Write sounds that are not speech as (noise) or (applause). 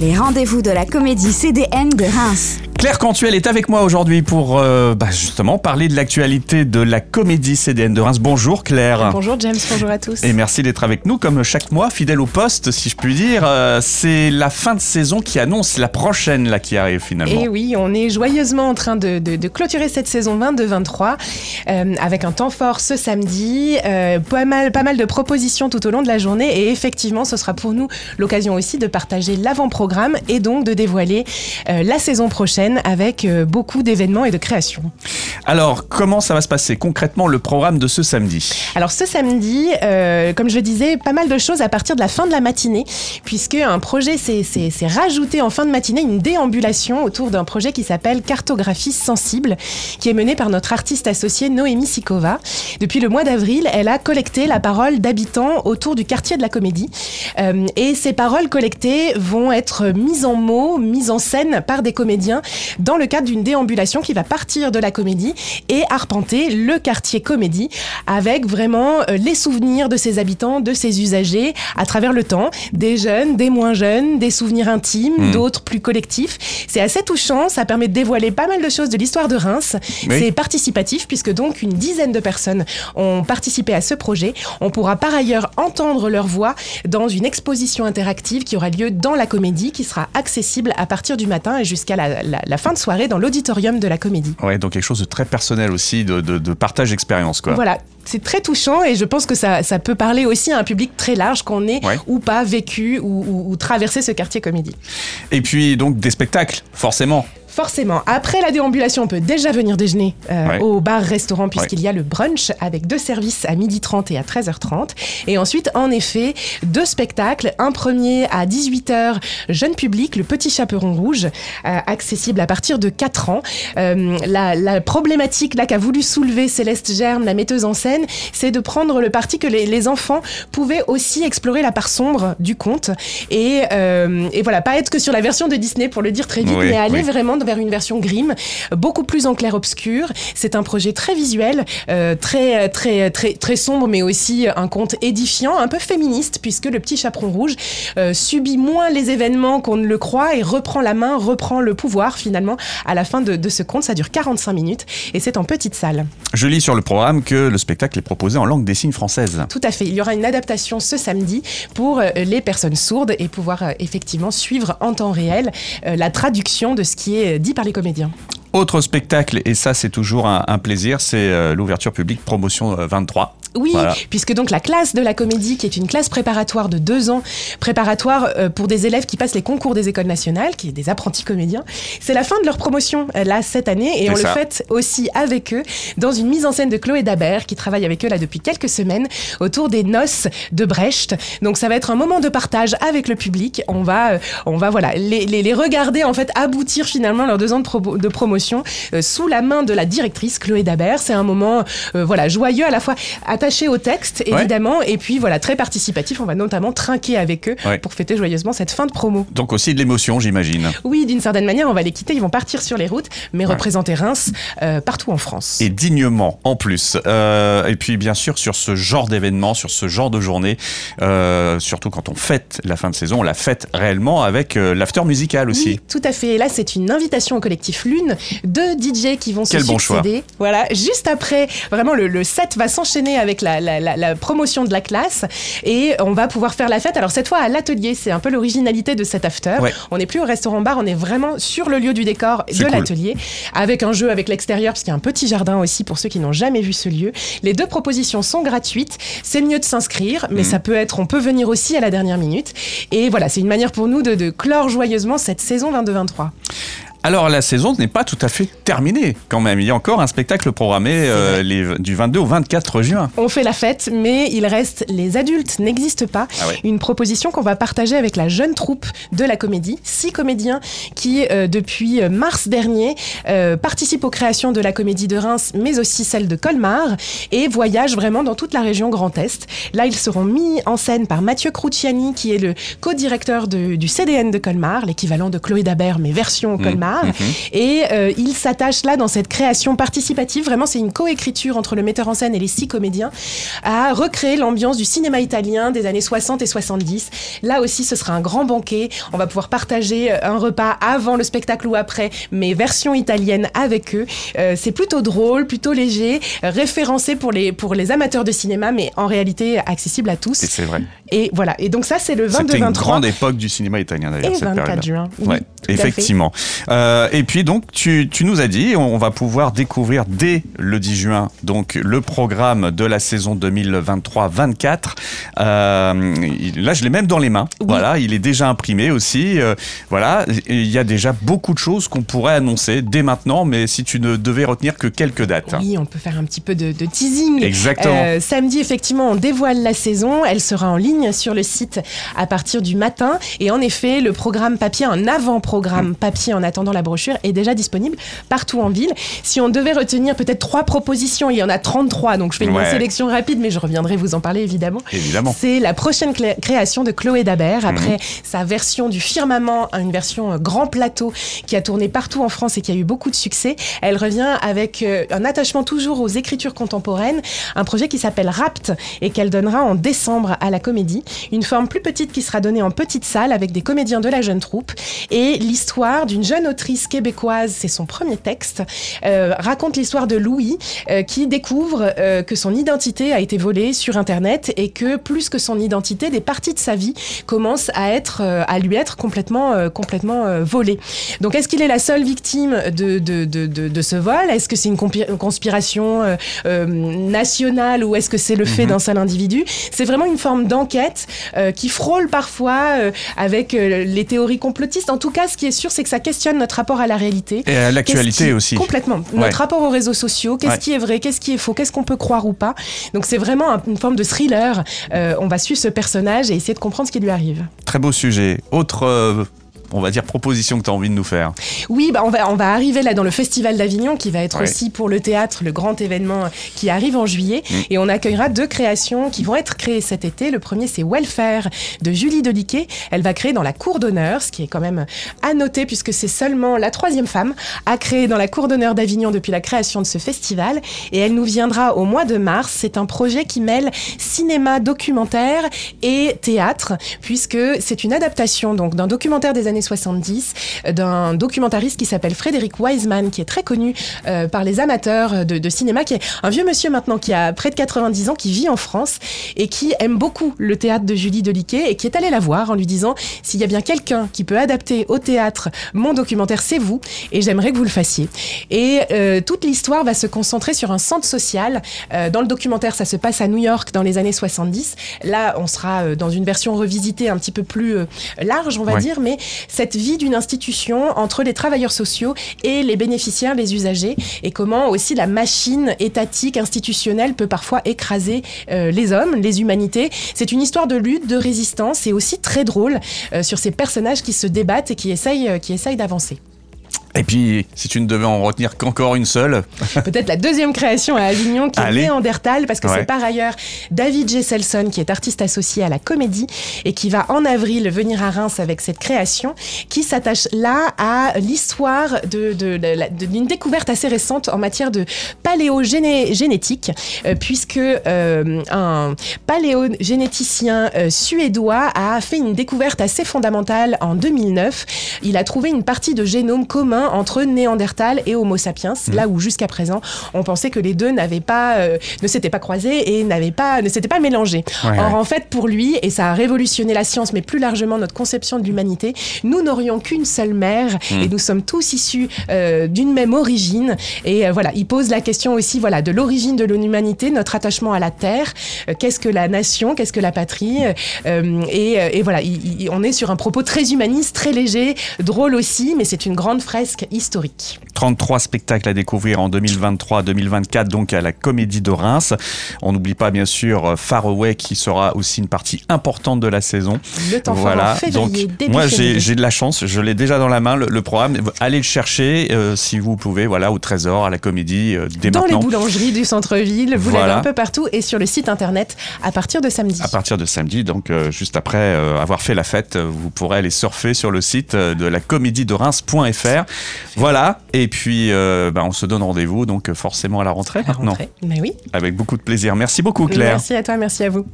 les rendez-vous de la comédie CDN de Reims. Claire Cantuel est avec moi aujourd'hui pour euh, bah, justement parler de l'actualité de la comédie CDN de Reims. Bonjour Claire. Bonjour James, bonjour à tous. Et merci d'être avec nous comme chaque mois, fidèle au poste si je puis dire. Euh, c'est la fin de saison qui annonce la prochaine là qui arrive finalement. Et oui, on est joyeusement en train de, de, de clôturer cette saison 22-23 euh, avec un temps fort ce samedi, pas, mal, pas mal de propositions tout au long de la journée et effectivement ce sera pour nous l'occasion aussi de partager l'avant-programme et donc de dévoiler la saison prochaine avec euh, beaucoup d'événements et de créations. Alors comment ça va se passer concrètement le programme de ce samedi? Alors ce samedi, euh, comme je disais, pas mal de choses à partir de la fin de la matinée, puisque un projet s'est rajouté en fin de matinée, une déambulation autour d'un projet qui s'appelle Cartographie sensible, qui est mené par notre artiste associée Noémie Sikova. Depuis le mois d'avril, elle a collecté la parole d'habitants autour du quartier de la Comédie, Euh, et ces paroles collectées vont être mises en mots, mises en scène par des comédiens dans le cadre d'une déambulation qui va partir de la Comédie et arpenter le quartier Comédie avec vraiment euh, les souvenirs de ses habitants, de ses usagers à travers le temps, des jeunes, des moins jeunes, des souvenirs intimes, Mm. d'autres plus collectifs. C'est assez touchant, ça permet de dévoiler pas mal de choses de l'histoire de Reims. Oui. C'est participatif puisque donc une dizaine de personnes ont participé à ce projet. On pourra par ailleurs entendre leur voix dans une exposition interactive qui aura lieu dans la comédie, qui sera accessible à partir du matin et jusqu'à la, la- la fin de soirée dans l'auditorium de la comédie. Ouais, donc quelque chose de très personnel aussi, de, de- de partage d'expérience quoi. Voilà, c'est très touchant et je pense que ça, ça peut parler aussi à un public très large qu'on ait Ouais. ou pas vécu ou, ou- ou traversé ce quartier comédie. Et puis donc des spectacles, forcément. Forcément, après la déambulation, on peut déjà venir déjeuner euh, Ouais. au bar-restaurant puisqu'il y a le brunch avec deux services à 12h30 et à 13h30. Et ensuite, en effet, deux spectacles. Un premier à 18h, jeune public, le Petit Chaperon Rouge, euh, accessible à partir de 4 ans. Euh, la, la problématique là qu'a voulu soulever Céleste Germe, la metteuse en scène, c'est de prendre le parti que les, les enfants pouvaient aussi explorer la part sombre du conte. Et, et voilà, pas être que sur la version de Disney pour le dire très vite, Oui, mais aller oui. vraiment vers une version grim, beaucoup plus en clair-obscur. C'est un projet très visuel, euh, très, très, très, très sombre, mais aussi un conte édifiant, un peu féministe, puisque le petit chaperon rouge euh, subit moins les événements qu'on ne le croit et reprend la main, reprend le pouvoir finalement à la fin de, de ce conte. Ça dure 45 minutes et c'est en petite salle. Je lis sur le programme que le spectacle est proposé en langue des signes française. Tout à fait. Il y aura une adaptation ce samedi pour euh, les personnes sourdes et pouvoir effectivement suivre en temps réel la traduction de ce qui est euh, dit par les comédiens. Autre spectacle, et ça c'est toujours un, plaisir, c'est euh, l'ouverture publique promotion euh, 23. Oui, Voilà. puisque donc la classe de la comédie, qui est une classe préparatoire de deux ans, préparatoire euh, pour des élèves qui passent les concours des écoles nationales, qui est des apprentis comédiens, c'est la fin de leur promotion euh, là cette année et on ça. le fait aussi avec eux dans une mise en scène de Chloé Dabert qui travaille avec eux là depuis quelques semaines autour des noces de Brecht. Donc ça va être un moment de partage avec le public. On va, euh, on va voilà les, les, les regarder en fait aboutir finalement leurs deux ans de, promo- de promotion euh, sous la main de la directrice Chloé Dabert. C'est un moment euh, voilà joyeux à la fois attaché au texte Ouais. évidemment et puis voilà très participatif. On va notamment trinquer avec eux Ouais. pour fêter joyeusement cette fin de promo. Donc aussi de l'émotion j'imagine. Oui, d'une certaine manière, on va les quitter. Ils vont partir sur les routes, mais Ouais. représenter Reims euh, partout en France. Et dignement en plus. Euh, et puis bien sûr sur ce genre d'événement, sur ce genre de journée, euh, surtout quand on fête la fin de saison, on la fête réellement avec l'after musical aussi. Oui, tout à fait. Et là, c'est une invitation au collectif Lune de DJ qui vont Quel se bon succéder. Voilà, juste après, vraiment, le, le set va s'enchaîner avec la, la- la- la promotion de la classe et on va pouvoir faire la fête. Alors, cette fois, à l'atelier, c'est un peu l'originalité de cet after. Ouais. On n'est plus au restaurant-bar, on est vraiment sur le lieu du décor de cool. l'atelier avec un jeu avec l'extérieur, parce qu'il y a un petit jardin aussi pour ceux qui n'ont jamais vu ce lieu. Les deux propositions sont gratuites. C'est mieux de s'inscrire, mais Mhm. ça peut être, on peut venir aussi à la dernière minute. Et voilà, c'est une manière pour nous de, de clore joyeusement cette saison 22-23. Alors la saison n'est pas tout à fait terminée quand même. Il y a encore un spectacle programmé euh, les- du 22 au 24 juin. On fait la fête, mais il reste les adultes n'existent pas. Ah ouais. Une proposition qu'on va partager avec la jeune troupe de la comédie, six comédiens qui euh, depuis euh, mars dernier euh, participent aux créations de la comédie de Reims, mais aussi celle de Colmar et voyagent vraiment dans toute la région Grand Est. Là, ils seront mis en scène par Mathieu Cruciani, qui est le co-directeur du CDN de Colmar, l'équivalent de Chloé Dabert, mais version Colmar. Bernard. Mhm. Et euh, il s'attache là, dans cette création participative, vraiment c'est une coécriture entre le metteur en scène et les six comédiens, à recréer l'ambiance du cinéma italien des années 60 et 70. Là aussi, ce sera un grand banquet. On va pouvoir partager euh, un repas avant le spectacle ou après, mais version italienne avec eux. Euh, c'est plutôt drôle, plutôt léger, référencé pour les, pour les amateurs de cinéma, mais en réalité accessible à tous. Et c'est vrai. Et voilà. Et donc ça, c'est le C'était une 22-23 grande époque du cinéma italien d'ailleurs, et cette 24 période. juin. Oui, Ouais, effectivement. Euh, et puis donc, tu, tu nous as dit, on va pouvoir découvrir dès le 10 juin donc le programme de la saison 2023-24. Euh, là, je l'ai même dans les mains. Oui. Voilà, il est déjà imprimé aussi. Euh, voilà, il y a déjà beaucoup de choses qu'on pourrait annoncer dès maintenant, mais si tu ne devais retenir que quelques dates. Oui, on peut faire un petit peu de, de teasing. Exactement. Samedi, effectivement, on dévoile la saison. Elle sera en ligne sur le site à partir du matin. Et en effet, le programme papier, un Mm. avant-programme papier en attendant la brochure, est déjà disponible partout en ville. Si on devait retenir peut-être trois propositions, il y en a 33, donc je fais une Ouais. sélection rapide, mais je reviendrai vous en parler évidemment. Évidemment. C'est la prochaine création de Chloé Dabert, après Mhm. sa version du Firmament, une version euh, grand plateau qui a tourné partout en France et qui a eu beaucoup de succès. Elle revient avec euh, un attachement toujours aux écritures contemporaines, un projet qui s'appelle Rapt et qu'elle donnera en décembre à la comédie. Une forme plus petite qui sera donnée en petite salle avec des comédiens de la jeune troupe et l'histoire d'une jeune autrice québécoise, c'est son premier texte, euh, raconte l'histoire de Louis euh, qui découvre euh, que son identité a été volée sur Internet et que plus que son identité, des parties de sa vie commencent à être, à lui être complètement, complètement volées. Donc, est-ce qu'il est la seule victime de, de, de, de, de ce vol? Est-ce que c'est une conspiration nationale ou est-ce que c'est le fait d'un seul individu? C'est vraiment une forme d'enquête qui frôle parfois avec les théories complotistes. En tout cas, ce qui est sûr, c'est que ça questionne notre rapport à la réalité. Et à l'actualité qui- aussi. Complètement. Ouais. Notre rapport aux réseaux sociaux, qu'est-ce Ouais. qui est vrai, qu'est-ce qui est faux, qu'est-ce qu'on peut croire ou pas. Donc c'est vraiment un- une forme de thriller. Euh, on va suivre ce personnage et essayer de comprendre ce qui lui arrive. Très beau sujet. Autre, euh, on va dire, proposition que tu as envie de nous faire. Oui, bah on, va, on va arriver là dans le Festival d'Avignon qui va être aussi pour le théâtre le grand événement qui arrive en juillet. Mm. Et on accueillera deux créations qui vont être créées cet été. Le premier, c'est Welfare de Julie Deliquet. Elle va créer dans la cour d'honneur, ce qui est quand même à noter puisque c'est seulement la troisième femme à créer dans la cour d'honneur d'Avignon depuis la création de ce festival. Et elle nous viendra au mois de mars. C'est un projet qui mêle cinéma, documentaire et théâtre puisque c'est une adaptation donc d'un documentaire des années 70 euh, d'un documentariste qui s'appelle Frédéric Wiseman qui est très connu euh, par les amateurs de, de cinéma qui est un vieux monsieur maintenant qui a près de 90 ans qui vit en France et qui aime beaucoup le théâtre de Julie Deliquet et qui est allé la voir en lui disant s'il y a bien quelqu'un qui peut adapter au théâtre mon documentaire c'est vous et j'aimerais que vous le fassiez et euh, toute l'histoire va se concentrer sur un centre social. Euh, dans le documentaire ça se passe à New York dans les années 70 là on sera dans une version revisitée un petit peu plus large on va Ouais. dire mais cette vie d'une institution entre les travailleurs sociaux et les bénéficiaires, les usagers, et comment aussi la machine étatique, institutionnelle peut parfois écraser euh, les hommes, les humanités. C'est une histoire de lutte, de résistance, et aussi très drôle euh, sur ces personnages qui se débattent et qui essayent, euh, qui essayent d'avancer. Et puis, si tu ne devais en retenir qu'encore une seule, (laughs) Peut-être la deuxième création à Avignon qui Allez. est Néandertal, parce que Ouais. c'est par ailleurs David J. Selson qui est artiste associé à la comédie et qui va en avril venir à Reims avec cette création qui s'attache là à l'histoire de, de- de d'une découverte assez récente en matière de paléogénétique, euh, puisque euh, un paléogénéticien euh, suédois a fait une découverte assez fondamentale en 2009. Il a trouvé une partie de génome commun entre Néandertal et Homo sapiens, là où jusqu'à présent on pensait que les deux n'avaient pas, euh, ne s'étaient pas croisés et n'avaient pas, ne s'étaient pas mélangés. Ouais, Or ouais. en fait pour lui, et ça a révolutionné la science, mais plus largement notre conception de l'humanité, nous n'aurions qu'une seule mère et nous sommes tous issus euh, d'une même origine. Et euh, voilà, il pose la question aussi, voilà, de l'origine de l'humanité, notre attachement à la terre. Euh, qu'est-ce que la nation, qu'est-ce que la patrie? Et, et voilà, il- il- on est sur un propos très humaniste, très léger, drôle aussi, mais c'est une grande fresque historique. 33 spectacles à découvrir en 2023-2024, donc à la Comédie de Reims. On n'oublie pas, bien sûr, euh, Far Away, qui sera aussi une partie importante de la saison. Le temps fort voilà, en février, donc début moi j'ai de la chance, je l'ai déjà dans la main, le, le programme. Allez le chercher euh, si vous pouvez, voilà, au Trésor, à la Comédie, euh, dès dans les maintenant. boulangeries du centre-ville, vous Voilà. l'avez un peu partout et sur le site internet à partir de samedi. À partir de samedi, donc euh, juste après avoir fait la fête, vous pourrez aller surfer sur le site de la comédie de Reims.fr. Voilà, et puis euh, bah, on se donne rendez-vous donc forcément à la rentrée À la maintenant, rentrée. Mais oui. avec beaucoup de plaisir. Merci beaucoup Claire. Merci à toi, merci à vous.